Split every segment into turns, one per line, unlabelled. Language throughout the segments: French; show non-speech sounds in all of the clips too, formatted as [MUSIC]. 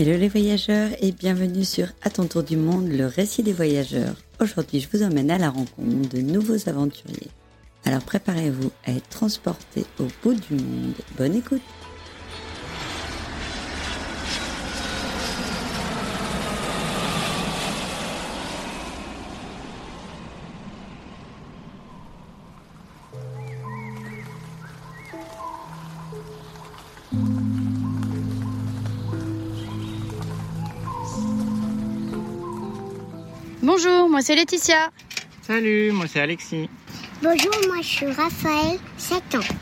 Hello les voyageurs et bienvenue sur À ton tour du monde, le récit des voyageurs. Aujourd'hui, je vous emmène à la rencontre de nouveaux aventuriers. Alors préparez-vous à être transportés au bout du monde. Bonne écoute
moi c'est Laetitia.
Salut, moi c'est Alexis.
Bonjour, moi je suis Raphaël, 7 ans.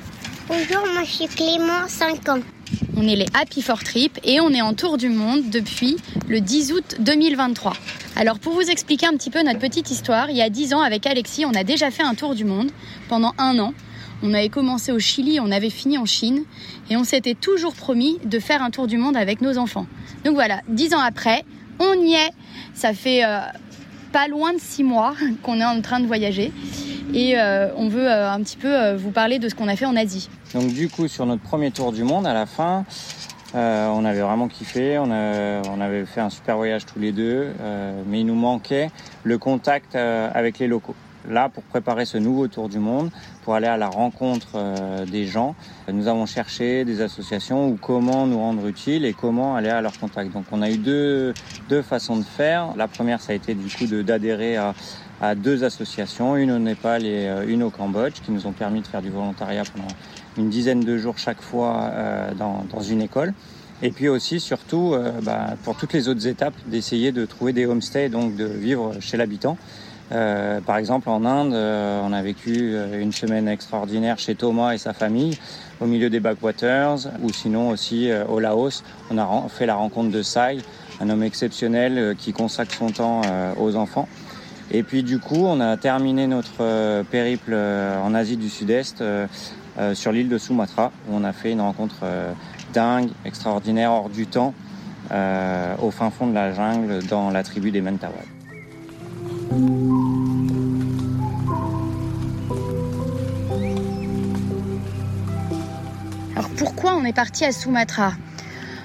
Bonjour, moi je suis Clément, 5 ans.
On est les Happy for Trip et on est en tour du monde depuis le 10 août 2023. Alors pour vous expliquer un petit peu notre petite histoire, il y a 10 ans avec Alexis, on a déjà fait un tour du monde pendant un an. On avait commencé au Chili, on avait fini en Chine et on s'était toujours promis de faire un tour du monde avec nos enfants. Donc voilà, 10 ans après, on y est. Ça fait euh, pas loin de 6 mois [LAUGHS] qu'on est en train de voyager et euh, on veut euh, un petit peu euh, vous parler de ce qu'on a fait en Asie.
Donc du coup, sur notre premier tour du monde, à la fin, on avait vraiment kiffé, on, avait fait un super voyage tous les deux, mais il nous manquait le contact avec les locaux. Là, pour préparer ce nouveau tour du monde, pour aller à la rencontre euh, des gens, nous avons cherché des associations ou comment nous rendre utiles et comment aller à leur contact. Donc on a eu deux, deux façons de faire. La première, ça a été du coup d'adhérer à, à deux associations, une au Népal et euh, une au Cambodge, qui nous ont permis de faire du volontariat pendant une dizaine de jours chaque fois euh, dans, dans une école. Et puis aussi, surtout, euh, bah, pour toutes les autres étapes, d'essayer de trouver des homestays, donc de vivre chez l'habitant. Euh, par exemple, en Inde, euh, on a vécu euh, une semaine extraordinaire chez Thomas et sa famille, au milieu des backwaters, ou sinon aussi au Laos, on a fait la rencontre de Sai, un homme exceptionnel qui consacre son temps aux enfants. Et puis du coup, on a terminé notre périple en Asie du Sud-Est sur l'île de Sumatra, où on a fait une rencontre dingue, extraordinaire, hors du temps, au fin fond de la jungle, dans la tribu des Mentawai.
On est parti à Sumatra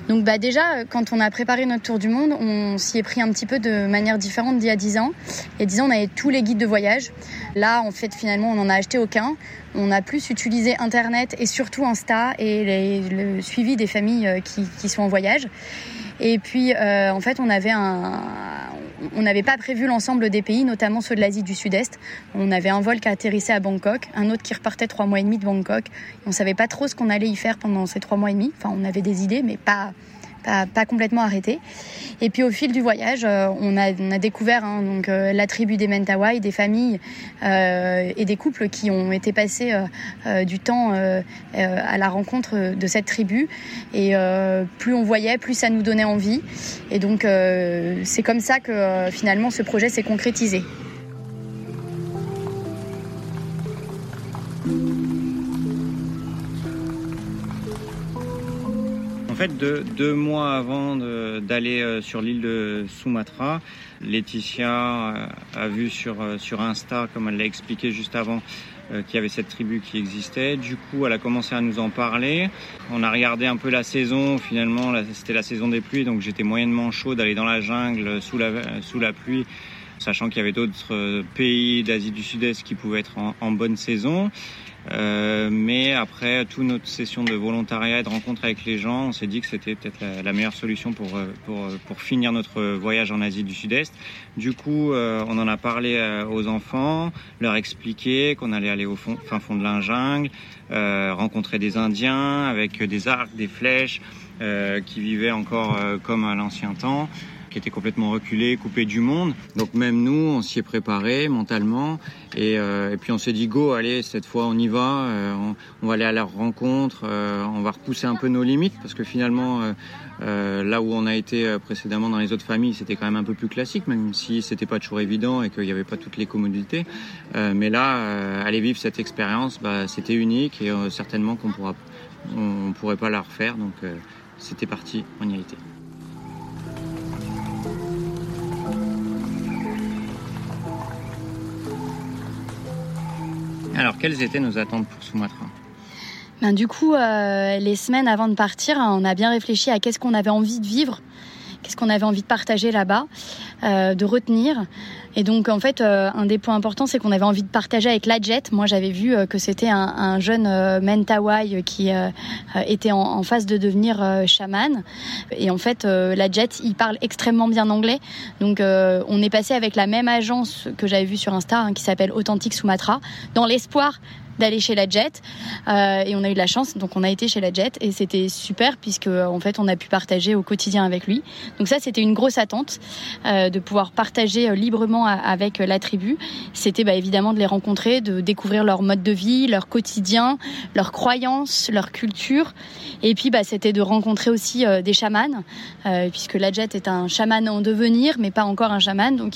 donc bah déjà, euh, quand on a préparé notre tour du monde, on s'y est pris un petit peu de manière différente d'il y a 10 ans. Il y a 10 ans, on avait tous les guides de voyage. Là, en fait, finalement, on n'en a acheté aucun. On a plus utilisé Internet et surtout Insta et le suivi des familles euh, qui, qui sont en voyage. Et puis, euh, en fait, on avait un, on n'avait pas prévu l'ensemble des pays, notamment ceux de l'Asie du Sud-Est. On avait un vol qui atterrissait à Bangkok, un autre qui repartait trois mois et demi de Bangkok. On savait pas trop ce qu'on allait y faire pendant ces trois mois et demi. Enfin, on avait des idées, mais pas pas, complètement arrêté. Et puis au fil du voyage, euh, on, a, découvert hein, donc euh, la tribu des Mentawai, des familles euh, et des couples qui ont été passés du temps à la rencontre de cette tribu. Et plus on voyait, plus ça nous donnait envie. Et donc c'est comme ça que finalement ce projet s'est concrétisé.
Fait, deux, mois avant d'aller euh, sur l'île de Sumatra, Laetitia euh, a vu sur, euh, sur Insta, comme elle l'a expliqué juste avant, qu'il y avait cette tribu qui existait. Du coup, elle a commencé à nous en parler. On a regardé un peu la saison. Finalement, c'était la saison des pluies, donc j'étais moyennement chaud d'aller dans la jungle sous la, sous la pluie, sachant qu'il y avait d'autres pays d'Asie du Sud-Est qui pouvaient être en bonne saison. Euh, mais après toute notre session de volontariat et de rencontre avec les gens, on s'est dit que c'était peut-être la, meilleure solution pour, euh, pour, euh, pour finir notre voyage en Asie du Sud-Est. Du coup, euh, on en a parlé aux enfants, leur expliquer qu'on allait aller au fond, fin fond de la jungle, rencontrer des Indiens avec des arcs, des flèches, qui vivaient encore comme à l'ancien temps qui étaient complètement reculés, coupés du monde. Donc même nous, on s'y est préparé mentalement. Et, euh, et puis on s'est dit, go, allez, cette fois on y va, euh, on, on va aller à leur rencontre, euh, on va repousser un peu nos limites, parce que finalement, euh, euh, là où on a été euh, précédemment dans les autres familles, c'était quand même un peu plus classique, même si c'était pas toujours évident et qu'il n'y avait pas toutes les commodités. Mais là, aller vivre cette expérience, bah, c'était unique et certainement qu'on pourra, on, pourrait pas la refaire. Donc c'était parti, on y a été. Alors, quelles étaient nos attentes pour Sumatra
Ben, du coup, euh, les semaines avant de partir, on a bien réfléchi à qu'est-ce qu'on avait envie de vivre. Qu'est-ce qu'on avait envie de partager là-bas, de retenir. Et donc en fait, un des points importants, c'est qu'on avait envie de partager avec la Jet. Moi, j'avais vu que c'était un, jeune Mentawai qui était en, phase de devenir chaman. Et en fait, la Jet, il parle extrêmement bien anglais. Donc on est passé avec la même agence que j'avais vue sur Insta, hein, qui s'appelle Authentique Sumatra, dans l'espoir d'aller chez la Jet. Euh, et on a eu de la chance donc on a été chez la Jet et c'était super puisque en fait on a pu partager au quotidien avec lui. Donc ça c'était une grosse attente euh, de pouvoir partager euh, librement avec la tribu. C'était bah, évidemment de les rencontrer de découvrir leur mode de vie leur quotidien leurs croyances leur culture. Et puis bah, c'était de rencontrer aussi des chamans puisque la Jet est un chaman en devenir mais pas encore un chaman. Donc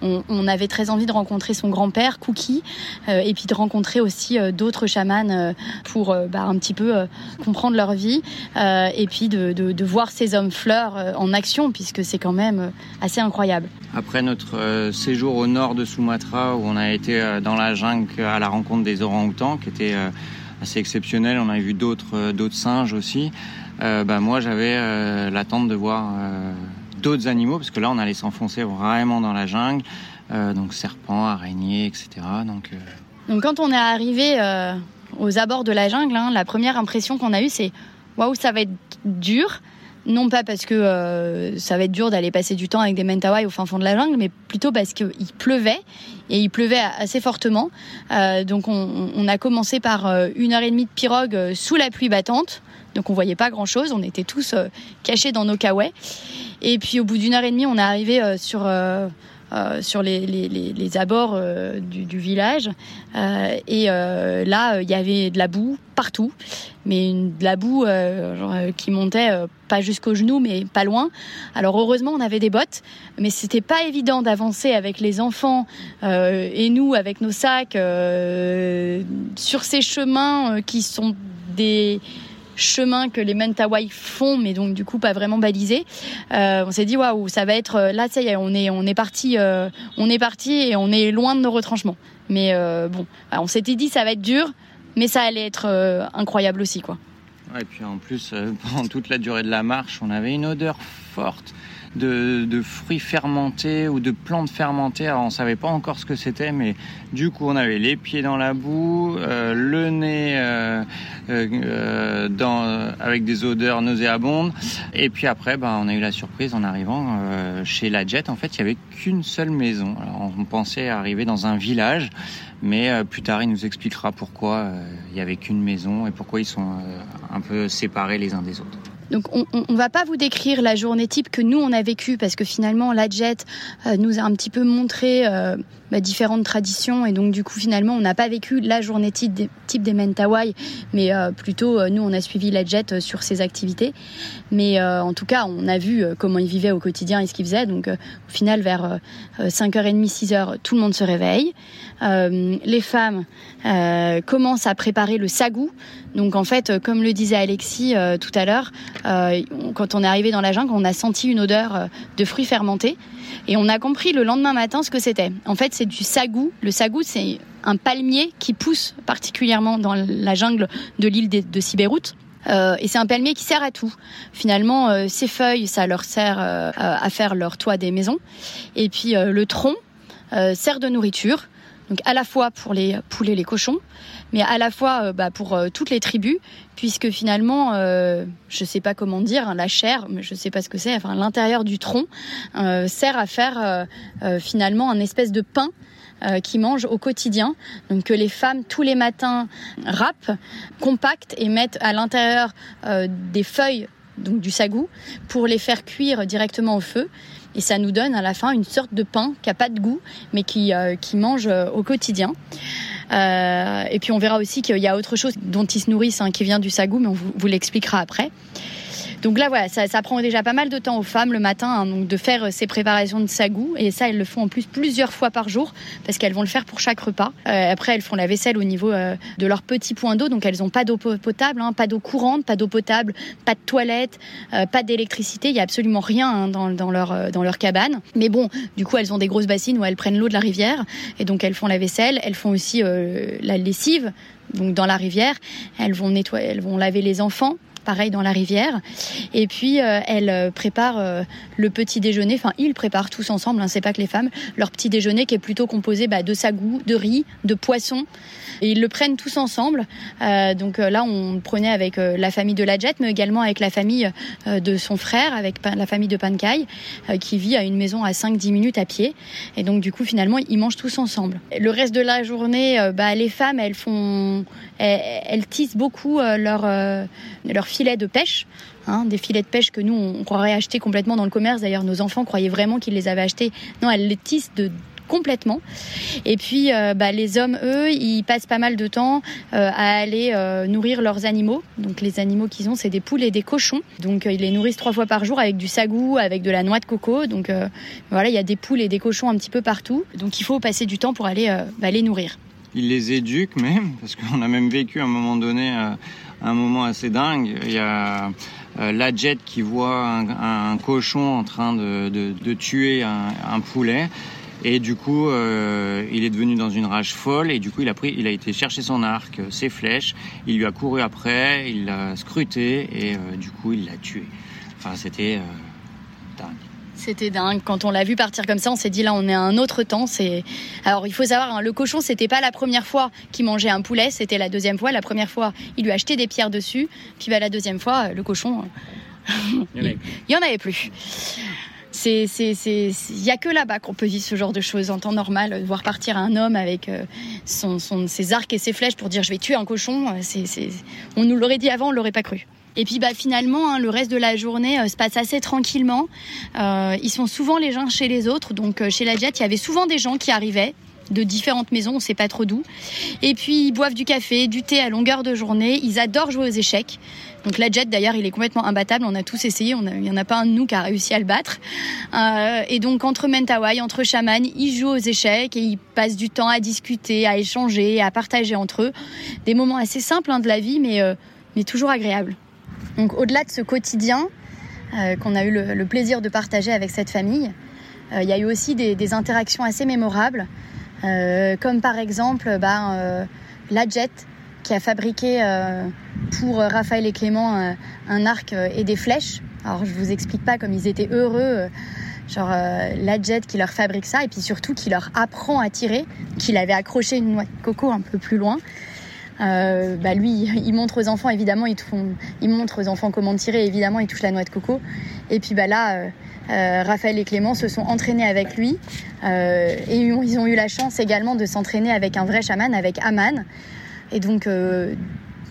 on, on, avait très envie de rencontrer son grand-père Cookie et puis de rencontrer aussi euh, d'autres chamans euh, pour euh, bah, un petit peu comprendre leur vie et puis de, voir ces hommes fleurs en action puisque c'est quand même assez incroyable.
Après notre séjour au nord de Sumatra où on a été dans la jungle à la rencontre des orang-outans qui était assez exceptionnel, on a vu d'autres singes aussi. bah moi j'avais l'attente de voir d'autres animaux parce que là on allait s'enfoncer vraiment dans la jungle, donc serpents, araignées, etc. Donc
donc quand on est arrivé euh, aux abords de la jungle, hein, la première impression qu'on a eue, c'est waouh, ça va être dur. Non pas parce que euh, ça va être dur d'aller passer du temps avec des mentawai au fin fond de la jungle, mais plutôt parce qu'il pleuvait et il pleuvait assez fortement. Euh, donc on, a commencé par une heure et demie de pirogue sous la pluie battante. Donc on voyait pas grand chose, on était tous cachés dans nos kawaii. Et puis au bout d'une heure et demie, on est arrivé sur euh, sur les, les, les, abords euh, du, du, village. Euh, et là, il y avait de la boue partout, mais une, de la boue genre, qui montait pas jusqu'aux genoux, mais pas loin. Alors heureusement, on avait des bottes, mais c'était pas évident d'avancer avec les enfants et nous avec nos sacs sur ces chemins qui sont des chemin que les Mentawai font, mais donc du coup pas vraiment balisé. Euh, on s'est dit waouh, ça va être là, ça y est, on est on est parti, euh, on est parti et on est loin de nos retranchements. Mais euh, bon, on s'était dit ça va être dur, mais ça allait être incroyable aussi quoi.
et puis en plus, [LAUGHS] pendant toute la durée de la marche, on avait une odeur forte de, fruits fermentés ou de plantes fermentées. Alors on savait pas encore ce que c'était, mais du coup on avait les pieds dans la boue, euh, le nez euh, euh, dans, avec des odeurs nauséabondes. Et puis après, bah, on a eu la surprise en arrivant chez la Jet. En fait, il y avait qu'une seule maison. Alors, on pensait arriver dans un village, mais plus tard il nous expliquera pourquoi il y avait qu'une maison et pourquoi ils sont un peu séparés les uns des autres.
Donc on, ne va pas vous décrire la journée type que nous on a vécue parce que finalement la Jet euh, nous a un petit peu montré euh, bah, différentes traditions et donc du coup finalement on n'a pas vécu la journée type des, type des Mentawai mais euh, plutôt nous on a suivi la Jet sur ses activités. Mais en tout cas on a vu comment ils vivaient au quotidien et ce qu'ils faisaient. Donc au final vers 5h30, 6h tout le monde se réveille. les femmes commencent à préparer le sagou. Donc en fait comme le disait Alexis tout à l'heure, euh, quand on est arrivé dans la jungle, on a senti une odeur euh, de fruits fermentés et on a compris le lendemain matin ce que c'était. En fait, c'est du sagou. Le sagou, c'est un palmier qui pousse particulièrement dans la jungle de l'île de, de euh, et c'est un palmier qui sert à tout. Finalement, ces feuilles, ça leur sert à faire leur toit des maisons. Et puis le tronc sert de nourriture. Donc à la fois pour les poulets, les cochons, mais à la fois bah, pour toutes les tribus, puisque finalement, euh, je sais pas comment dire, hein, la chair, mais je sais pas ce que c'est, enfin l'intérieur du tronc euh, sert à faire euh, euh, finalement un espèce de pain qui mangent au quotidien. Donc que les femmes tous les matins râpent, compactent et mettent à l'intérieur des feuilles donc du sagou pour les faire cuire directement au feu et ça nous donne à la fin une sorte de pain qui a pas de goût mais qui qui mange au quotidien. Euh, et puis on verra aussi qu'il y a autre chose dont ils se nourrissent hein, qui vient du sagou, mais on vous l'expliquera après. Donc là, voilà, ça, prend déjà pas mal de temps aux femmes le matin hein, donc de faire euh, ces préparations de sagou. Et ça, elles le font en plus plusieurs fois par jour parce qu'elles vont le faire pour chaque repas. Euh, après, elles font la vaisselle au niveau euh, de leur petit point d'eau. Donc elles n'ont pas d'eau potable, hein, pas d'eau courante, pas d'eau potable, pas de toilette, pas d'électricité. Il y a absolument rien hein, dans, dans, leur, dans leur cabane. Mais bon, du coup, elles ont des grosses bassines où elles prennent l'eau de la rivière. Et donc elles font la vaisselle. Elles font aussi la lessive donc dans la rivière. Elles vont nettoyer, elles vont laver les enfants pareil dans la rivière. Et puis elle prépare le petit déjeuner, enfin ils préparent tous ensemble, hein, c'est pas que les femmes, leur petit déjeuner qui est plutôt composé bah, de sagou, de riz, de poisson. Et ils le prennent tous ensemble. donc là, on prenait avec la famille de la Jet, mais également avec la famille de son frère, avec la famille de Pankai, qui vit à une maison à 5-10 minutes à pied. Et donc du coup, finalement, ils mangent tous ensemble. Le reste de la journée, bah, les femmes, elles font, elles, tissent beaucoup leur leur filet de pêche. Hein, des filets de pêche que nous on croirait acheter complètement dans le commerce. D'ailleurs, nos enfants croyaient vraiment qu'ils les avaient achetés. Non, elles les tissent de complètement. Et puis euh, bah, les hommes, eux, ils passent pas mal de temps euh, à aller euh, nourrir leurs animaux. Donc les animaux qu'ils ont, c'est des poules et des cochons. Donc ils les nourrissent trois fois par jour avec du sagou, avec de la noix de coco. Donc voilà, il y a des poules et des cochons un petit peu partout. Donc il faut passer du temps pour aller bah, les nourrir.
Ils les éduquent même, parce qu'on a même vécu à un moment donné un moment assez dingue. Il y a la jet qui voit un, cochon en train de, tuer un poulet et du coup, euh, il est devenu dans une rage folle et du coup, il a pris, il a été chercher son arc, euh, ses flèches. Il lui a couru après, il l'a scruté et euh, du coup, il l'a tué. Enfin, c'était.
C'était dingue. Quand on l'a vu partir comme ça, on s'est dit là, on est à un autre temps. C'est alors il faut savoir, hein, le cochon, c'était pas la première fois qu'il mangeait un poulet, c'était la deuxième fois. La première fois, il lui a acheté des pierres dessus, puis bah, la deuxième fois, le cochon, il y en avait plus c'est c'est il y a que là-bas qu'on peut dire ce genre de choses en temps normal voir partir un homme avec euh, son, ses arcs et ses flèches pour dire je vais tuer un cochon euh, c'est on nous l'aurait dit avant on l'aurait pas cru et puis bah finalement hein, le reste de la journée euh, se passe assez tranquillement ils sont souvent les uns chez les autres donc chez la Jet il y avait souvent des gens qui arrivaient de différentes maisons, on sait pas trop d'où. Et puis ils boivent du café, du thé à longueur de journée. Ils adorent jouer aux échecs. Donc la jet d'ailleurs, il est complètement imbattable. On a tous essayé. il n'y en a pas un de nous qui a réussi à le battre. Euh, et donc entre Mentawai, entre chamans, ils jouent aux échecs et ils passent du temps à discuter, à échanger, à partager entre eux des moments assez simples hein, de la vie, mais euh, mais toujours agréables. Donc au-delà de ce quotidien euh, qu'on a eu le, plaisir de partager avec cette famille, il y a eu aussi des, interactions assez mémorables, comme par exemple bah, la jet qui a fabriqué pour euh, Raphaël et Clément euh, un, arc euh, et des flèches. Alors je vous explique pas comme ils étaient heureux, genre la jet qui leur fabrique ça et puis surtout qui leur apprend à tirer, qu'il avait accroché une noix de coco un peu plus loin. Bah lui, il montre aux enfants évidemment, ils, font, il montre aux enfants comment tirer, évidemment, il touche la noix de coco. Et puis bah là, Raphaël et Clément se sont entraînés avec lui et ils ont eu la chance également de s'entraîner avec un vrai chaman, avec Aman. Et donc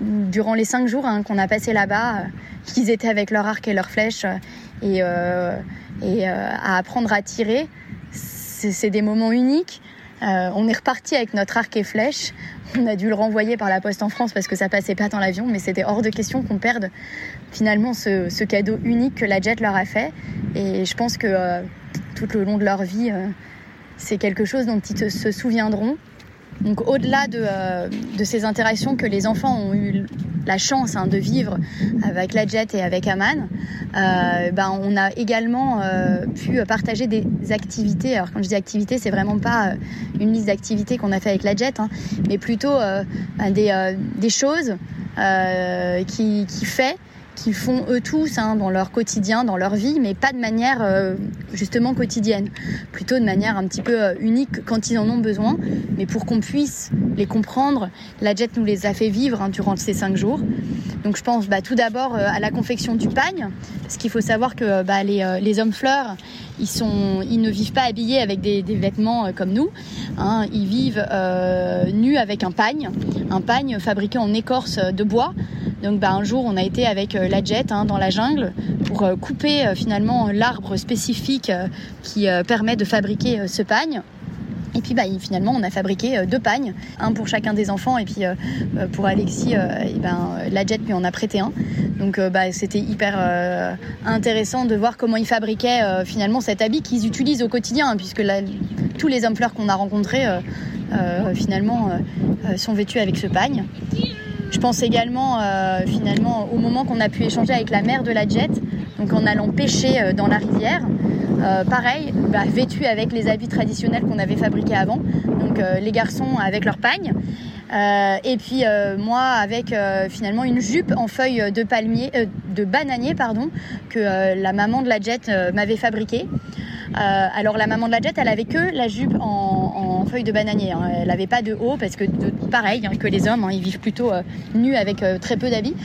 durant les cinq jours hein, qu'on a passé là-bas, euh, qu'ils étaient avec leur arc et leurs flèches euh, et, euh, et à apprendre à tirer. C'est des moments uniques. On est reparti avec notre arc et flèche. On a dû le renvoyer par la poste en France parce que ça passait pas dans l'avion, mais c'était hors de question qu'on perde finalement ce, cadeau unique que la Jet leur a fait. Et je pense que tout le long de leur vie, c'est quelque chose dont ils se souviendront donc au-delà euh, de, ces interactions que les enfants ont eu la chance hein, de vivre avec la Jet et avec Aman, euh, ben, on a également euh, pu partager des activités. Alors quand je dis activités, c'est vraiment pas une liste d'activités qu'on a fait avec la Jet, hein, mais plutôt ben, des, choses qui, qui qu'ils font eux tous hein, dans leur quotidien, dans leur vie, mais pas de manière euh, justement quotidienne, plutôt de manière un petit peu euh, unique quand ils en ont besoin, mais pour qu'on puisse les comprendre, la Jet nous les a fait vivre hein, durant ces cinq jours. Donc je pense bah, tout d'abord euh, à la confection du pagne, parce qu'il faut savoir que bah, les, hommes fleurs, ils ne vivent pas habillés avec des, vêtements comme nous, hein. ils vivent nus avec un pagne, un pagne fabriqué en écorce de bois. Donc bah, un jour, on a été avec euh, la jet hein, dans la jungle pour euh, couper euh, finalement l'arbre spécifique qui permet de fabriquer ce pagne. Et puis bah, finalement, on a fabriqué deux pagnes, un pour chacun des enfants et puis pour Alexis, ben, la jet lui en a prêté un. Donc bah, c'était hyper intéressant de voir comment ils fabriquaient finalement cet habit qu'ils utilisent au quotidien, hein, puisque tous les hommes fleurs qu'on a rencontrés finalement sont vêtus avec ce pagne. Je pense également euh, finalement au moment qu'on a pu échanger avec la mère de la jet, donc en allant pêcher euh, dans la rivière. Euh, pareil, bah, vêtus avec les habits traditionnels qu'on avait fabriqués avant. Donc les garçons avec leur pagne et puis moi avec finalement une jupe en feuilles de palmier, de bananier pardon, que la maman de la jet m'avait fabriquée. alors la maman de la jet, elle avait que la jupe en, feuilles de bananier. Hein. Elle n'avait pas de haut parce que pareil hein, que les hommes, hein, ils vivent plutôt nus avec très peu d'habits.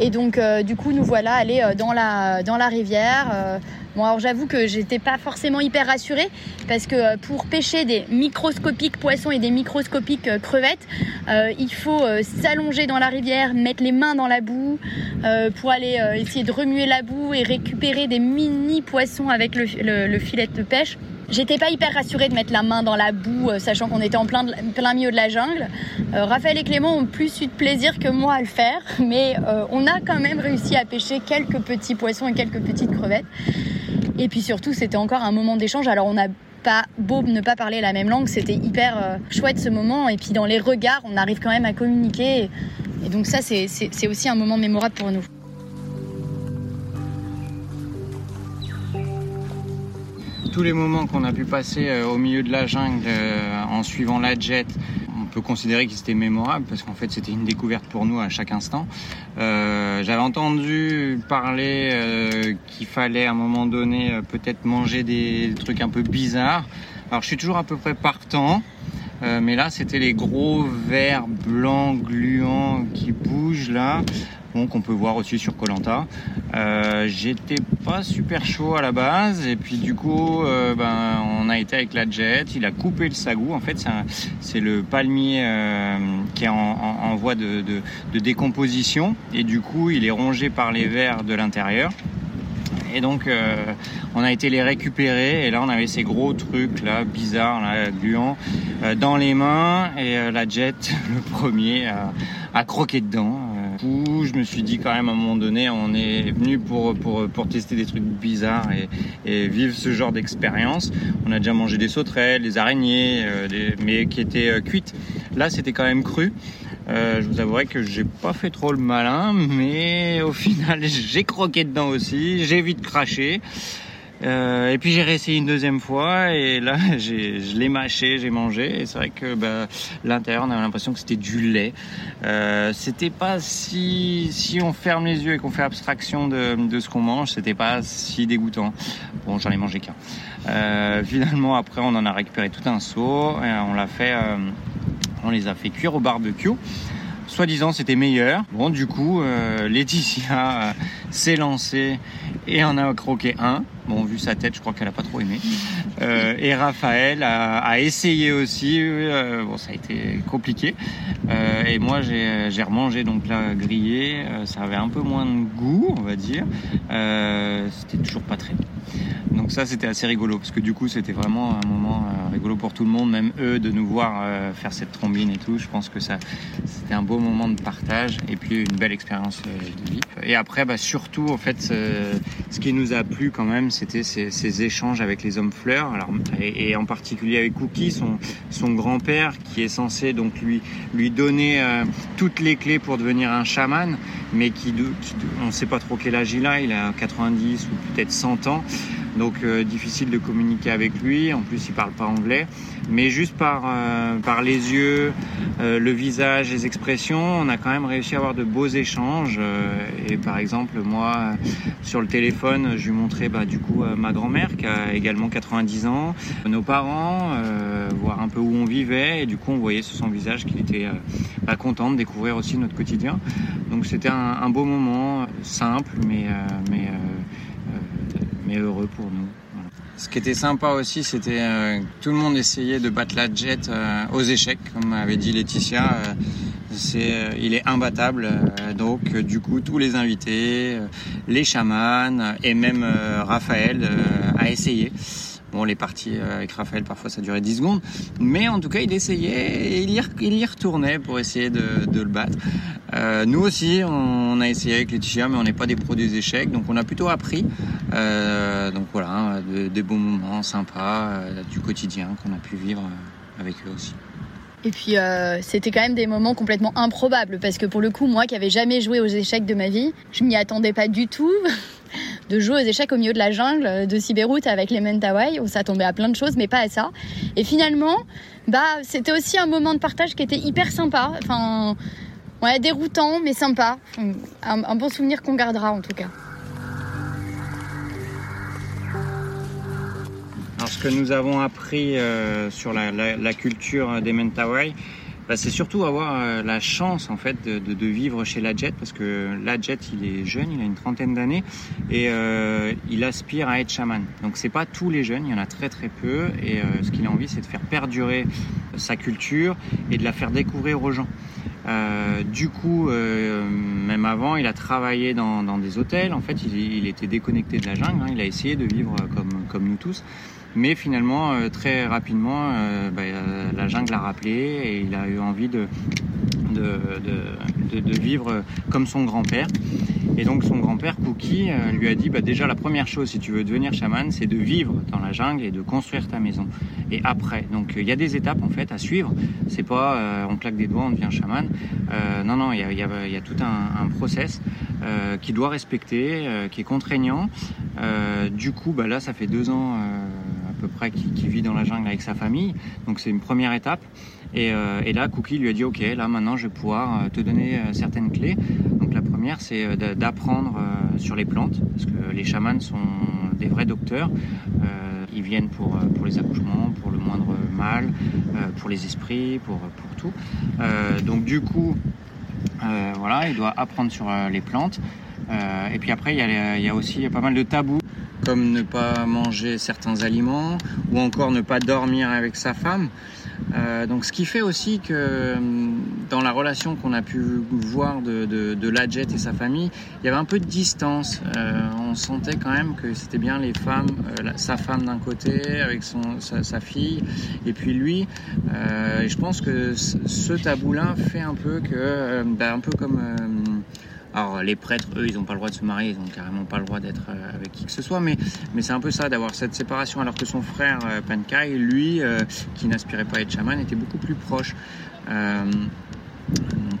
Et donc du coup nous voilà allés dans la rivière Bon, alors j'avoue que j'étais pas forcément hyper rassurée parce que euh, pour pêcher des microscopiques poissons et des microscopiques euh, crevettes, euh, il faut s'allonger dans la rivière, mettre les mains dans la boue pour aller essayer de remuer la boue et récupérer des mini poissons avec le, filet de pêche. J'étais pas hyper rassurée de mettre la main dans la boue, sachant qu'on était en plein, plein milieu de la jungle. Raphaël et Clément ont plus eu de plaisir que moi à le faire, mais on a quand même réussi à pêcher quelques petits poissons et quelques petites crevettes. Et puis surtout, c'était encore un moment d'échange. Alors on n'a pas beau ne pas parler la même langue, c'était hyper euh, chouette ce moment. Et puis dans les regards, on arrive quand même à communiquer. Et, donc ça, c'est aussi un moment mémorable pour nous.
Tous les moments qu'on a pu passer euh, au milieu de la jungle euh, en suivant la jet, peut considérer que c'était mémorable parce qu'en fait c'était une découverte pour nous à chaque instant. Euh, j'avais entendu parler qu'il fallait à un moment donné peut-être manger des trucs un peu bizarres. Alors je suis toujours à peu près partant. mais là, c'était les gros vers blancs gluants qui bougent là qu'on peut voir aussi sur Colanta. Euh, J'étais pas super chaud à la base et puis du coup euh, ben, on a été avec la jet, il a coupé le sagou. En fait c'est le palmier euh, qui est en, voie de, décomposition et du coup il est rongé par les vers de l'intérieur. Et donc on a été les récupérer et là on avait ces gros trucs là bizarres là gluants dans les mains et la jet [LAUGHS] le premier a croqué dedans je me suis dit quand même à un moment donné, on est venu pour, pour, pour tester des trucs bizarres et, vivre ce genre d'expérience. On a déjà mangé des sauterelles, des araignées, euh, mais qui étaient euh, cuites. Là, c'était quand même cru. Euh, je vous avouerai que j'ai pas fait trop le malin, mais au [LAUGHS] final, j'ai croqué dedans aussi. J'ai vite craché. Euh, et puis j'ai réessayé une deuxième fois et là [LAUGHS] je l'ai mâché, j'ai mangé et c'est vrai que bah, l'intérieur on avait l'impression que c'était du lait. Euh, c'était pas si si on ferme les yeux et qu'on fait abstraction de, ce qu'on mange, c'était pas si dégoûtant. Bon j'en ai mangé qu'un. Euh, finalement après on en a récupéré tout un seau et on l'a fait, on les a fait cuire au barbecue. Soi-disant c'était meilleur. Bon du coup Laetitia s'est lancée et en a croqué un. Bon, vu sa tête, je crois qu'elle a pas trop aimé. Euh, et Raphaël a, a essayé aussi. Euh, bon, ça a été compliqué. Euh, et moi, j'ai remangé donc là grillé. Euh, ça avait un peu moins de goût, on va dire. C'était toujours pas très. Donc ça, c'était assez rigolo parce que du coup, c'était vraiment un moment rigolo pour tout le monde, même eux, de nous voir faire cette trombine et tout. Je pense que ça, c'était un beau moment de partage et puis une belle expérience de vie. Et après, bah, surtout, en fait, ce qui nous a plu quand même, c'était ces, échanges avec les hommes fleurs, et, en particulier avec Cookie, son, grand-père, qui est censé lui, donner euh, toutes les clés pour devenir un chaman, mais qui, on ne sait pas trop quel âge il a, il a 90 ou peut-être 100 ans, donc euh, difficile de communiquer avec lui, en plus il parle pas anglais, mais juste par, euh, par les yeux, le visage, les expressions, on a quand même réussi à avoir de beaux échanges, et par exemple moi sur le téléphone, je lui montrais bah, du coup ma grand-mère qui a également 90 ans, nos parents, voir un peu où on vivait, et du coup on voyait sur son visage qu'il était bah, content de découvrir aussi notre quotidien. Donc c'était un, beau moment, simple mais, euh, mais, euh, euh, heureux pour nous. Ce qui était sympa aussi, c'était que tout le monde essayait de battre la jet aux échecs, comme avait dit Laetitia. c'est, il est imbattable. donc, du coup, tous les invités, les chamans et même Raphaël a essayé. Bon, les parties euh, avec Raphaël, parfois ça durait 10 secondes. Mais en tout cas, il essayait et il y, retournait pour essayer de, le battre. Euh, nous aussi, on a essayé avec Laetitia, mais on n'est pas des pros des échecs. Donc on a plutôt appris. Euh, donc voilà, des bons moments sympas du quotidien qu'on a pu vivre avec eux aussi.
Et puis c'était quand même des moments complètement improbables parce que pour le coup, moi qui avais jamais joué aux échecs de ma vie, je m'y attendais pas du tout. [LAUGHS] de jouer aux échecs au milieu de la jungle de Sibéroute avec les Mentawai, où ça tombait à plein de choses, mais pas à ça. Et finalement, bah, c'était aussi un moment de partage qui était hyper sympa. Enfin, ouais, déroutant, mais sympa. Un, bon souvenir qu'on gardera en tout cas.
Alors, ce que nous avons appris euh, sur la, culture des Mentawai, bah, c'est surtout avoir euh, la chance en fait de, vivre chez la Jet parce que la Jet il est jeune, il a une trentaine d'années et euh, il aspire à être chaman. Donc c'est pas tous les jeunes, il y en a très très peu et euh, ce qu'il a envie c'est de faire perdurer sa culture et de la faire découvrir aux gens. Euh, du coup, euh, même avant, il a travaillé dans, des hôtels. En fait, il, il était déconnecté de la jungle. Hein. Il a essayé de vivre comme, comme nous tous. Mais finalement, euh, très rapidement, euh, bah, euh, la jungle l'a rappelé et il a eu envie de, de, vivre comme son grand-père. Et donc son grand-père, Cookie, lui a dit, bah, déjà la première chose si tu veux devenir chaman, c'est de vivre dans la jungle et de construire ta maison. Et après, donc il y a des étapes en fait à suivre. C'est pas on claque des doigts, on devient chaman. non, non, il y a, tout un, process qui doit respecter, qui est contraignant. du coup, bah, là, ça fait deux ans peu près qui, vit dans la jungle avec sa famille. Donc c'est une première étape. Et, euh, et, là, Cookie lui a dit, ok, là maintenant je vais pouvoir euh, te donner euh, certaines clés. Donc la première, c'est d'apprendre sur les plantes, parce que les chamans sont des vrais docteurs. ils viennent pour, pour les accouchements, pour le moindre mal, pour les esprits, pour, pour tout. donc du coup, voilà, il doit apprendre sur les plantes. et puis après, il y, a, il y a aussi pas mal de tabous comme ne pas manger certains aliments ou encore ne pas dormir avec sa femme. Euh, donc ce qui fait aussi que hum, dans la relation qu'on a pu voir de, de, de Ladjet et sa famille, il y avait un peu de distance. Euh, on sentait quand même que c'était bien les femmes, euh, sa femme d'un côté avec son, sa, sa, fille et puis lui. Euh, et je pense que ce tabou-là fait un peu que, euh, ben, un peu comme alors les prêtres, eux, ils n'ont pas le droit de se marier, ils n'ont carrément pas le droit d'être euh, avec qui que ce soit, mais, c'est un peu ça d'avoir cette séparation, alors que son frère euh, Pankai, lui, euh, qui n'aspirait pas à être chaman, était beaucoup plus proche.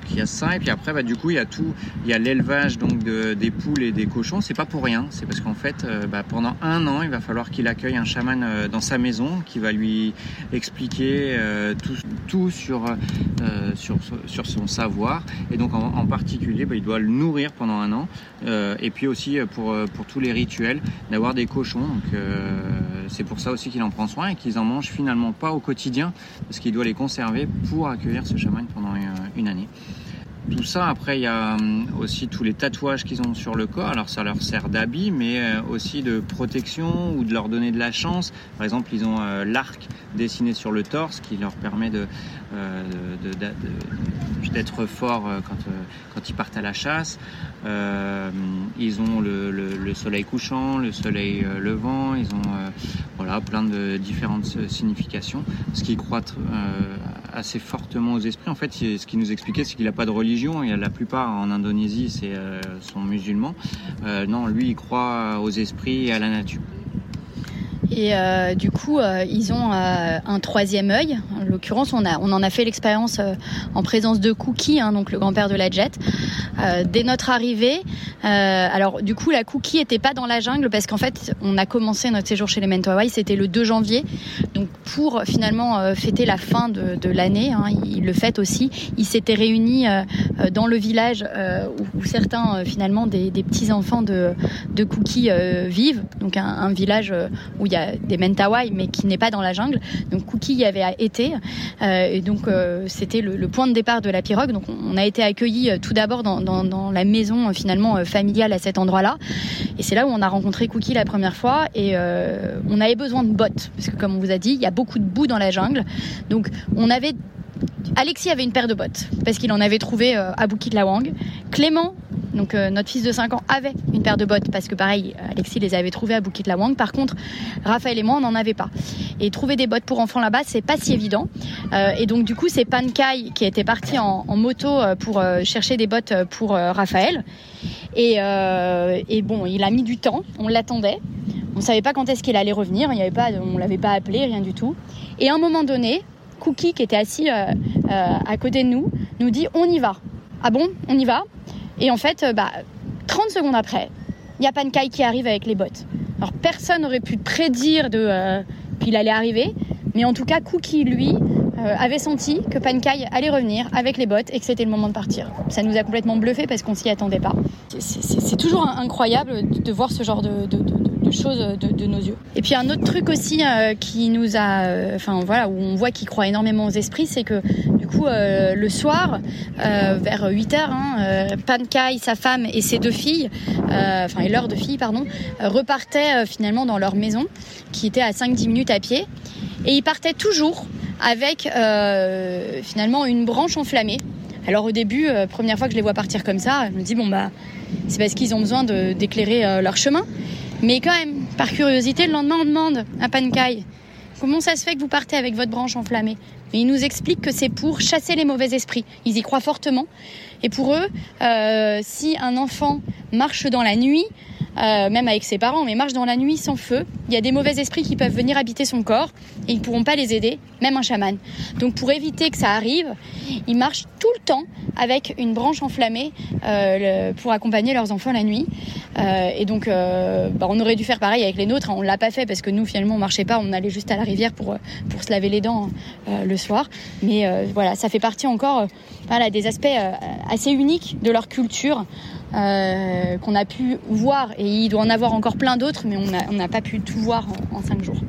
Donc il y a ça et puis après bah, du coup il y a tout, il y a l'élevage donc de, des poules et des cochons. C'est pas pour rien, c'est parce qu'en fait euh, bah, pendant un an il va falloir qu'il accueille un chaman euh, dans sa maison qui va lui expliquer euh, tout, sur, sur son savoir et donc en, particulier bah, il doit le nourrir pendant un an et puis aussi pour pour tous les rituels d'avoir des cochons. Donc c'est pour ça aussi qu'il en prend soin et qu'ils en mangent finalement pas au quotidien parce qu'il doit les conserver pour accueillir ce chaman pendant une année. Tout ça, après, il y a hum, aussi tous les tatouages qu'ils ont sur le corps. Alors, ça leur sert d'habit, mais euh, aussi de protection ou de leur donner de la chance. Par exemple, ils ont euh, l'arc dessiné sur le torse qui leur permet euh, d'être fort quand ils partent à la chasse. Euh, ils ont le, le, le, soleil couchant, le soleil levant, ils ont euh, voilà, plein de différentes significations, ce qui croit euh, assez fortement aux esprits. En fait, ce qu'il nous expliquait, c'est qu'il n'a pas de religion. A la plupart en Indonésie, c'est sont musulmans. non, lui, il croit aux esprits et à la nature.
Et euh, du coup, euh, ils ont euh, un troisième œil. En l'occurrence, on, a, on en a fait l'expérience euh, en présence de Cookie, hein, donc le grand-père de la Jet, euh, dès notre arrivée. alors, du coup, la Cookie était pas dans la jungle parce qu'en fait, on a commencé notre séjour chez les Mentawai, c'était le 2 janvier. Donc, pour finalement fêter la fin de, de l'année, hein, ils le fêtent aussi. Ils s'étaient réunis dans le village où, où, certains, finalement, des, des petits-enfants de, de Cookie vivent. Donc, un, un village où il y a des Mentawai, mais qui n'est pas dans la jungle. Donc Cookie y avait été. Euh, et donc euh, c'était le, point de départ de la pirogue. Donc on a été accueillis euh, tout d'abord dans, dans, la maison finalement familiale à cet endroit-là. Et c'est là où on a rencontré Cookie la première fois. Et on avait besoin de bottes. Parce que comme on vous a dit, il y a beaucoup de boue dans la jungle. Donc on avait Alexis avait une paire de bottes parce qu'il en avait trouvé à Bukit Lawang. Clément donc euh, notre fils de 5 ans avait une paire de bottes parce que pareil, Alexis les avait trouvées à Bukit Lawang. Par contre, Raphaël et moi, on n'en avait pas. Et trouver des bottes pour enfants là-bas, c'est pas si évident. Euh, et donc du coup, c'est Pankai qui était parti en, moto euh, pour euh, chercher des bottes pour euh, Raphaël. Et, bon, il a mis du temps. On l'attendait. On savait pas quand est-ce qu'il allait revenir. Il y avait pas, on l'avait pas appelé, rien du tout. Et à un moment donné, Cookie, qui était assis à côté de nous, nous dit on y va. Ah bon, on y va? Et en fait, bah, 30 secondes après, il y a Pankai qui arrive avec les bottes. Alors personne n'aurait pu prédire qu'il allait arriver, mais en tout cas, Cookie, lui, euh, avait senti que Pankai allait revenir avec les bottes et que c'était le moment de partir. Ça nous a complètement bluffé parce qu'on s'y attendait pas. C'est toujours incroyable de voir ce genre de, choses de, nos yeux. Et puis un autre truc aussi euh, qui nous a, euh, enfin voilà, où on voit qu'il croit énormément aux esprits, c'est que du coup le soir, vers 8 h hein, Pankai, sa femme et ses deux filles, enfin et leurs deux filles pardon, repartaient finalement dans leur maison qui était à 5-10 minutes à pied et ils partaient toujours avec euh, finalement une branche enflammée. Alors au début, euh, première fois que je les vois partir comme ça, je me dis bon bah c'est parce qu'ils ont besoin d'éclairer euh, leur chemin. Mais quand même, par curiosité, le lendemain on demande à Pankai comment ça se fait que vous partez avec votre branche enflammée? Et il nous explique que c'est pour chasser les mauvais esprits. Ils y croient fortement. Et pour eux, si un enfant marche dans la nuit, euh, même avec ses parents, mais marche dans la nuit sans feu. Il y a des mauvais esprits qui peuvent venir habiter son corps et ils ne pourront pas les aider, même un chaman. Donc pour éviter que ça arrive, ils marchent tout le temps avec une branche enflammée euh, pour accompagner leurs enfants la nuit. Euh, et donc bah, on aurait dû faire pareil avec les nôtres, hein. on l'a pas fait parce que nous finalement on marchait pas, on allait juste à la rivière pour, pour se laver les dents le soir. Mais voilà, ça fait partie encore voilà, des aspects assez uniques de leur culture. Euh, qu'on a pu voir, et il doit en avoir encore plein d'autres, mais on n'a pas pu tout voir en, cinq jours.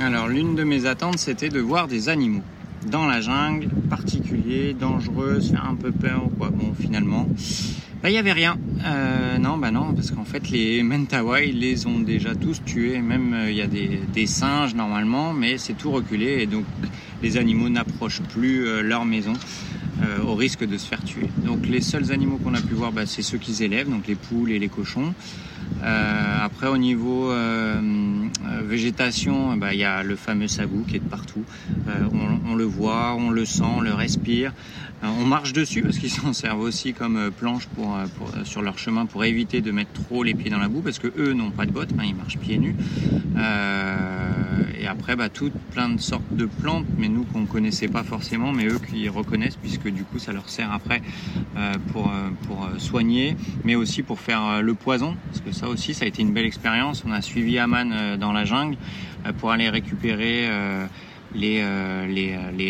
Alors l'une de mes attentes c'était de voir des animaux dans la jungle, particuliers, dangereux, faire un peu peur ou quoi. Bon finalement, bah, il n'y avait rien. Euh, non, bah non, parce qu'en fait, les Mentawai, ils les ont déjà tous tués. Même euh, il y a des, singes normalement, mais c'est tout reculé et donc les animaux n'approchent plus euh, leur maison euh, au risque de se faire tuer. Donc les seuls animaux qu'on a pu voir, bah, c'est ceux qu'ils élèvent, donc les poules et les cochons. Euh, après, au niveau euh, végétation, bah, il y a le fameux sagou qui est de partout. On, on, le voit, on le sent, on le respire. on marche dessus parce qu'ils [LAUGHS] s'en servent aussi comme planche pour, sur leur chemin pour éviter de mettre trop les pieds dans la boue parce que eux n'ont pas de bottes, hein, ils marchent pieds nus. et après, bah, toutes plein de sortes de plantes, mais nous qu'on connaissait pas forcément, mais eux qui reconnaissent puisque du coup ça leur sert après pour, soigner, mais aussi pour faire le poison parce que ça aussi, ça a été une belle expérience. On a suivi Aman euh, dans la jungle euh, pour aller récupérer euh, les,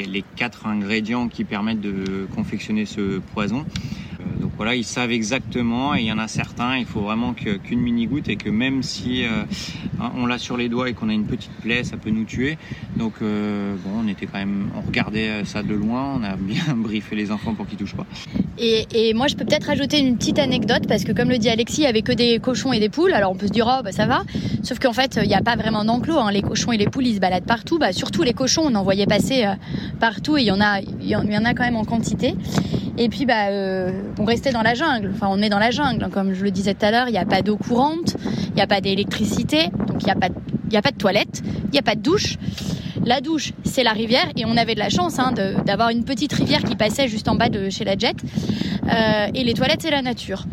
les, quatre ingrédients qui permettent de confectionner ce poison. Voilà, ils savent exactement et il y en a certains, il faut vraiment qu'une mini goutte et que même si on l'a sur les doigts et qu'on a une petite plaie, ça peut nous tuer. Donc bon, on était quand même, on regardait ça de loin, on a bien [LAUGHS] briefé les enfants pour qu'ils touchent pas.
Et, moi, je peux peut-être rajouter une petite anecdote parce que, comme le dit Alexis, il n'y avait que des cochons et des poules. Alors, on peut se dire, oh, bah, ça va. Sauf qu'en fait, il n'y a pas vraiment d'enclos. Hein. Les cochons et les poules, ils se baladent partout. Bah, surtout les cochons, on en voyait passer euh, partout et il y en a, il y en a quand même en quantité. Et puis, bah, euh, on restait dans la jungle. Enfin, on est dans la jungle. Comme je le disais tout à l'heure, il n'y a pas d'eau courante, il n'y a pas d'électricité, donc il n'y a pas, il a pas de toilette, il n'y a pas de douche. La douche, c'est la rivière et on avait de la chance hein, d'avoir une petite rivière qui passait juste en bas de chez la Jet. Euh, et les toilettes, c'est la nature.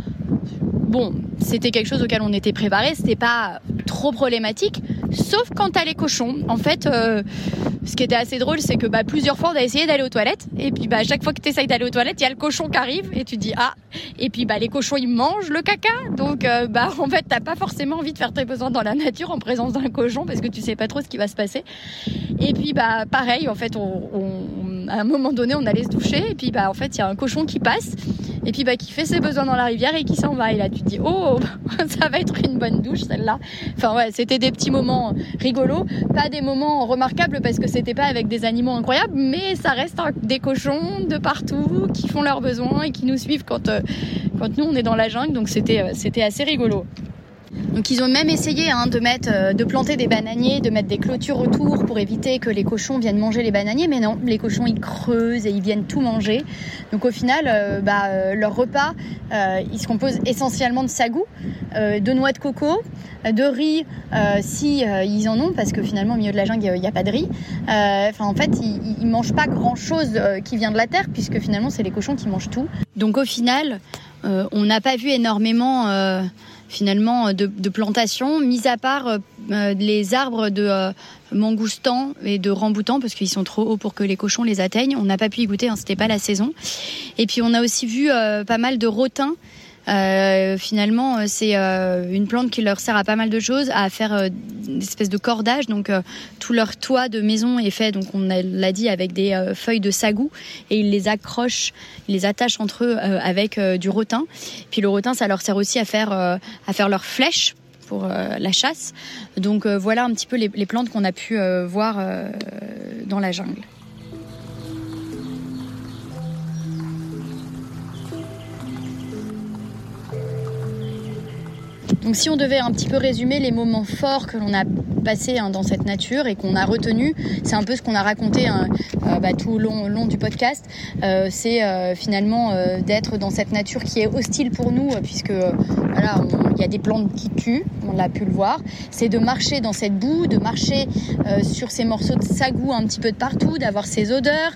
Bon, c'était quelque chose auquel on était préparé, c'était pas trop problématique, sauf quand t'as les cochons. En fait, euh, ce qui était assez drôle, c'est que bah, plusieurs fois on a essayé d'aller aux toilettes, et puis bah, chaque fois que tu essayes d'aller aux toilettes, il y a le cochon qui arrive, et tu dis ah, et puis bah, les cochons ils mangent le caca, donc euh, bah, [LAUGHS] en fait t'as pas forcément envie de faire tes besoins dans la nature en présence d'un cochon parce que tu sais pas trop ce qui va se passer. Et puis bah pareil, en fait, à un moment donné on allait se doucher, et puis bah en fait il y a un cochon qui passe et puis bah qui fait ses besoins dans la rivière et qui s'en va. Et là tu te dis oh [LAUGHS] ça va être une bonne douche celle-là. Enfin ouais, c'était des petits moments rigolos, pas des moments remarquables parce que c'était pas avec des animaux incroyables, mais ça reste des cochons de partout qui font leurs besoins et qui nous suivent quand euh, quand nous on est dans la jungle. Donc c'était euh, c'était assez rigolo. Donc ils ont même essayé hein, de mettre, euh, de planter des bananiers, de mettre des clôtures autour pour éviter que les cochons viennent manger les bananiers, mais non, les cochons ils creusent et ils viennent tout manger. Donc au final, euh, bah, euh, leur repas, il se compose essentiellement de sagou, de noix de coco, de riz si ils en ont, parce que finalement au milieu de la jungle il n'y a, pas de riz. Enfin en fait, ils, ils mangent pas grand chose qui vient de la terre, puisque finalement c'est les cochons qui mangent tout. Donc au final, on n'a pas vu énormément finalement de, de plantation, mis à part les arbres de mangoustan et de ramboutan parce qu'ils sont trop hauts pour que les cochons les atteignent. On n'a pas pu y goûter, hein, c'était pas la saison. Et puis on a aussi vu pas mal de rotins euh, finalement, euh, c'est euh, une plante qui leur sert à pas mal de choses, à faire une espèce de cordage. Donc tout leur toit de maison est fait, donc on l'a dit, avec des feuilles de sagou et ils les accrochent, ils les attachent entre eux avec du rotin. Puis le rotin, ça leur sert aussi à faire à faire leurs flèches pour la chasse. Donc voilà un petit peu les plantes qu'on a pu voir dans la jungle. Donc si on devait un petit peu résumer les moments forts que l'on a passés hein, dans cette nature et qu'on a retenu, c'est un peu ce qu'on a raconté hein, euh, bah, tout au long, du podcast. Euh, c'est euh, finalement d'être dans cette nature qui est hostile pour nous puisque voilà, il y a des plantes qui tuent, on l'a pu le voir. C'est de marcher dans cette boue, de marcher sur ces morceaux de sagou un petit peu de partout, d'avoir ces odeurs,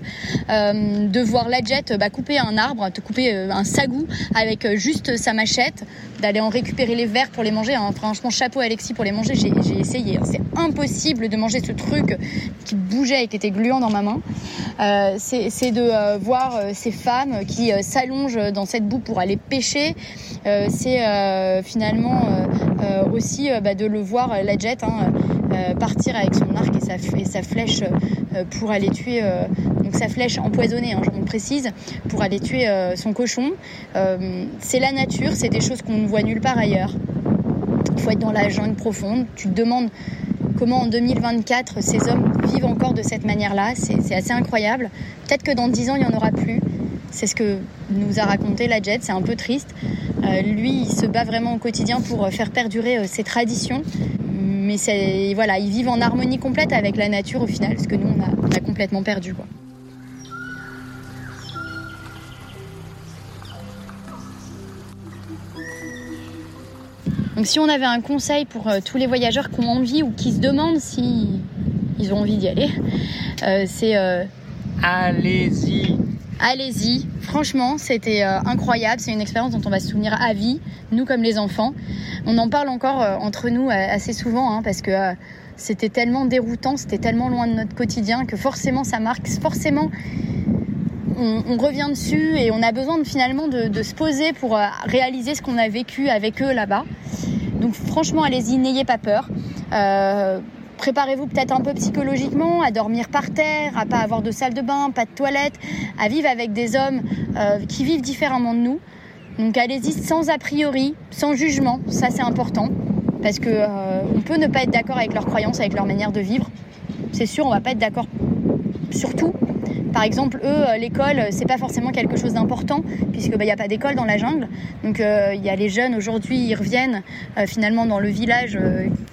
de voir la jet bah, couper un arbre, te couper un sagou avec juste sa machette, d'aller en récupérer les verres pour les manger. Hein. Franchement, chapeau Alexis pour les manger, j'ai essayé. Hein. C'est impossible de manger ce truc qui bougeait et qui était gluant dans ma main. Euh, c'est de euh, voir euh, ces femmes qui s'allongent dans cette boue pour aller pêcher. c'est finalement aussi bah, de le voir, la jet, hein, partir avec son arc et sa, et sa flèche pour aller tuer donc sa flèche empoisonnée, hein, je précise, pour aller tuer son cochon. c'est la nature, c'est des choses qu'on ne voit nulle part ailleurs. Il faut être dans la jungle profonde. Tu te demandes comment en 2024 ces hommes vivent encore de cette manière-là. C'est assez incroyable. Peut-être que dans 10 ans, il n'y en aura plus. C'est ce que nous a raconté la Jet, c'est un peu triste. Euh, lui, il se bat vraiment au quotidien pour faire perdurer euh, ses traditions. Mais voilà, ils vivent en harmonie complète avec la nature au final, ce que nous, on a, on a complètement perdu. Quoi. Donc si on avait un conseil pour euh, tous les voyageurs qui ont envie ou qui se demandent si ils ont envie d'y aller, euh, c'est euh,
allez-y.
Allez-y. Franchement, c'était incroyable. C'est une expérience dont on va se souvenir à vie, nous comme les enfants. On en parle encore entre nous assez souvent hein, parce que c'était tellement déroutant, c'était tellement loin de notre quotidien que forcément ça marque. Forcément, on, revient dessus et on a besoin de, finalement de, se poser pour réaliser ce qu'on a vécu avec eux là-bas. Donc franchement, allez-y, n'ayez pas peur. Euh, préparez-vous peut-être un peu psychologiquement à dormir par terre, à pas avoir de salle de bain, pas de toilette, à vivre avec des hommes euh, qui vivent différemment de nous. Donc allez-y sans a priori, sans jugement, ça c'est important parce que euh, on peut ne pas être d'accord avec leurs croyances, avec leur manière de vivre. C'est sûr, on va pas être d'accord sur tout, par exemple, eux, euh, l'école, euh, c'est pas forcément quelque chose d'important, puisque bah, il n'y a pas d'école dans la jungle. Donc euh, il y a les jeunes aujourd'hui, ils reviennent finalement dans le village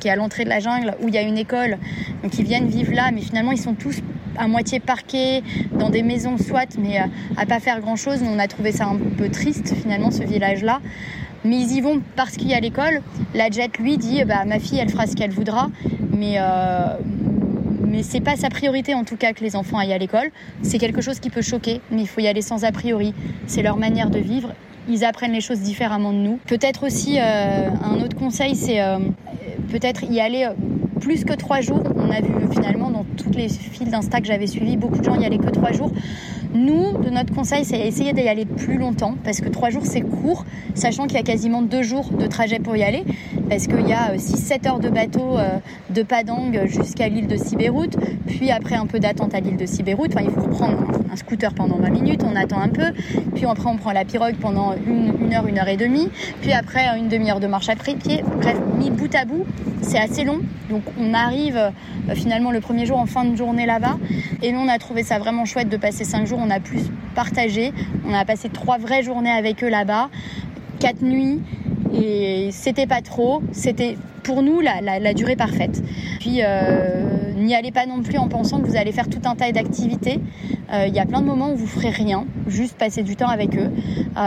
qui est à l'entrée de la jungle où il y a une école. Donc ils viennent vivre là, mais finalement ils sont tous à moitié parqués dans des maisons soit, mais à pas faire grand chose. Nous on a trouvé ça un peu triste finalement ce village-là. Mais ils y vont parce qu'il y a l'école. La Jet lui dit bah ma fille elle fera ce qu'elle voudra, mais mais c'est pas sa priorité en tout cas que les enfants aillent à l'école. C'est quelque chose qui peut choquer, mais il faut y aller sans a priori. C'est leur manière de vivre. Ils apprennent les choses différemment de nous. Peut-être aussi euh, un autre conseil, c'est euh, peut-être y aller euh, plus que trois jours. On a vu finalement dans toutes les fils d'Insta que j'avais suivis, beaucoup de gens y allaient que trois jours. Nous, de notre conseil, c'est essayer d'y aller plus longtemps parce que trois jours c'est court, sachant qu'il y a quasiment deux jours de trajet pour y aller parce qu'il y a 6-7 euh, heures de bateau euh, de Padang jusqu'à l'île de Sibéroute, puis après un peu d'attente à l'île de Sibéroute. Enfin, il faut prendre un scooter pendant 20 minutes, on attend un peu, puis après on prend la pirogue pendant une, heure, une heure et demie, puis après une demi-heure de marche à pied. Bref, mis bout à bout, c'est assez long. Donc on arrive euh, finalement le premier jour en fin de journée là-bas. Et nous, on a trouvé ça vraiment chouette de passer 5 jours. On a plus partagé. On a passé trois vraies journées avec eux là-bas, quatre nuits. Et c'était pas trop. C'était pour nous la, durée parfaite. Puis euh, n'y allez pas non plus en pensant que vous allez faire tout un tas d'activités. Euh, il y a plein de moments où vous ferez rien, juste passer du temps avec eux.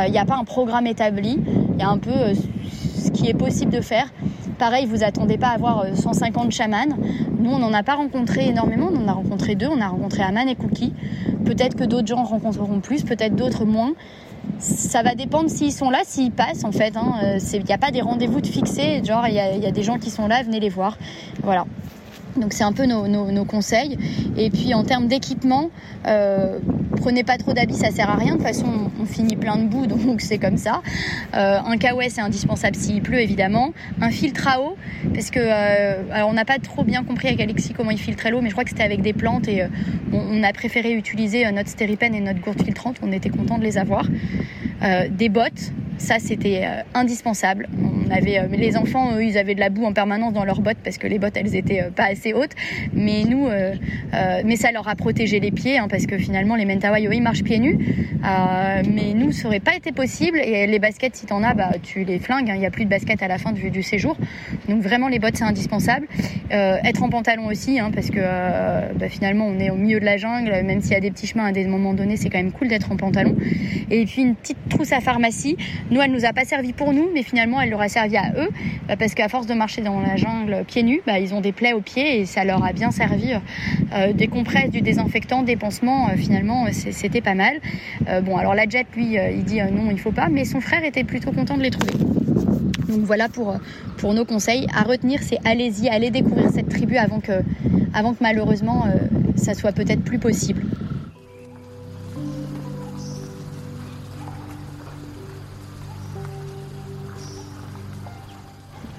Il n'y a pas un programme établi. Il y a un peu ce qui est possible de faire. Pareil, vous attendez pas à avoir 150 euh, chamans. Nous, on n'en a pas rencontré énormément. On en a rencontré deux. On a rencontré Aman et Cookie. Peut-être que d'autres gens rencontreront plus, peut-être d'autres moins. Ça va dépendre s'ils sont là, s'ils passent en fait. hein. Il n'y a pas des rendez-vous de fixés, genre il y a des gens qui sont là, venez les voir. Voilà. Donc c'est un peu nos, conseils. Et puis en termes d'équipement, euh, prenez pas trop d'habits, ça sert à rien. De toute façon, on, finit plein de boue, [LAUGHS] donc c'est comme ça. Euh, un kawaii, c'est indispensable s'il pleut, évidemment. Un filtre à eau, parce que euh, on n'a pas trop bien compris avec Alexis comment il filtrait l'eau, mais je crois que c'était avec des plantes et on, a préféré utiliser notre stéripen et notre gourde filtrante. On était content de les avoir. Des bottes, ça c'était euh, indispensable. On avait euh, les enfants, eux, ils avaient de la boue en permanence dans leurs bottes parce que les bottes elles étaient euh, pas assez hautes. Mais nous, mais ça leur a protégé les pieds hein, parce que finalement les Mentawai ils marchent pieds nus. Mais nous, ça aurait pas été possible. Et les baskets, si t'en as, bah tu les flingues. hein. Il y a plus de baskets à la fin du, séjour. Donc vraiment les bottes c'est indispensable. Être en pantalon aussi hein, parce que bah, finalement on est au milieu de la jungle. Même s'il y a des petits chemins à des moments donnés, c'est quand même cool d'être en pantalon. Et puis une petite trousse à pharmacie. Nous, elle nous a pas servi pour nous, mais finalement, elle leur a servi à eux, euh, parce qu'à force de marcher dans la jungle pieds nus, bah, ils ont des plaies aux pieds et ça leur a bien servi. Euh, des compresses, du désinfectant, des pansements, euh, finalement, euh, c'était pas mal. Euh, bon, alors la Jet, lui, euh, il dit euh, non, il faut pas, mais son frère était plutôt content de les trouver. Donc voilà pour, euh, nos conseils. À retenir, c'est allez-y, allez découvrir cette tribu avant que, avant que malheureusement euh, ça soit peut-être plus possible.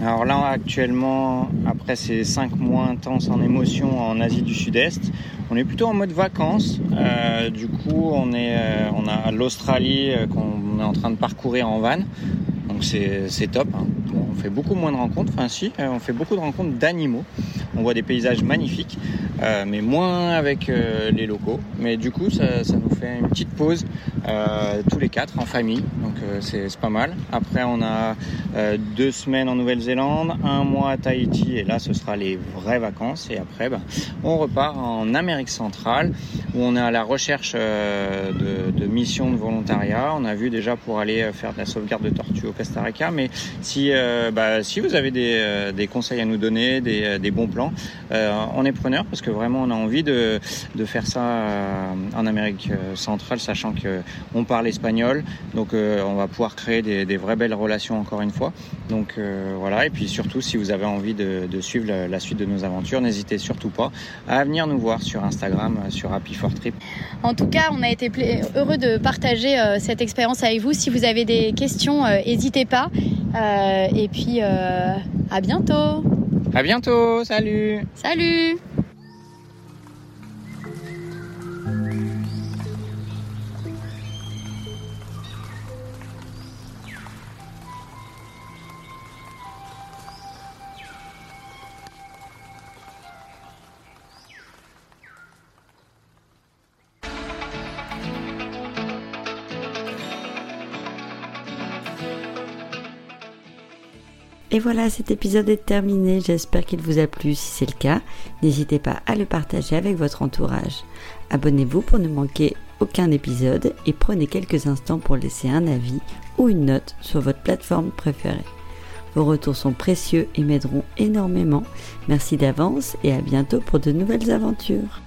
Alors là, actuellement, après ces cinq mois intenses en émotion en Asie du Sud-Est, on est plutôt en mode vacances. Euh, du coup, on, est, euh, on a l'Australie euh, qu'on est en train de parcourir en van. Donc c'est top. hein. On fait beaucoup moins de rencontres. Enfin si, on fait beaucoup de rencontres d'animaux. On voit des paysages magnifiques, euh, mais moins avec euh, les locaux. Mais du coup, ça, ça nous fait une petite pause euh, tous les quatre en famille. Donc euh, c'est pas mal. Après, on a euh, deux semaines en Nouvelle-Zélande, un mois à Tahiti, et là, ce sera les vraies vacances. Et après, bah, on repart en Amérique centrale, où on est à la recherche euh, de, de missions de volontariat. On a vu déjà pour aller faire de la sauvegarde de tortues au Costa Rica, mais si, bah, si vous avez des, des conseils à nous donner, des, des bons plans, on est preneur parce que vraiment on a envie de, de faire ça euh, en Amérique euh, centrale, sachant que on parle espagnol, donc euh, on va pouvoir créer des, des vraies belles relations encore une fois. Donc voilà, et puis surtout si vous avez envie de, de suivre la, la suite de nos aventures, n'hésitez surtout pas à venir nous voir sur Instagram, sur Happy for Trip.
En tout cas, on a été heureux de partager cette expérience avec vous. Si vous avez des questions, n'hésitez pas. Euh, et puis, euh, à bientôt.
À bientôt, salut
Salut
Et voilà, cet épisode est terminé. J'espère qu'il vous a plu. Si c'est le cas, n'hésitez pas à le partager avec votre entourage. Abonnez-vous pour ne manquer aucun épisode et prenez quelques instants pour laisser un avis ou une note sur votre plateforme préférée. Vos retours sont précieux et m'aideront énormément. Merci d'avance et à bientôt pour de nouvelles aventures.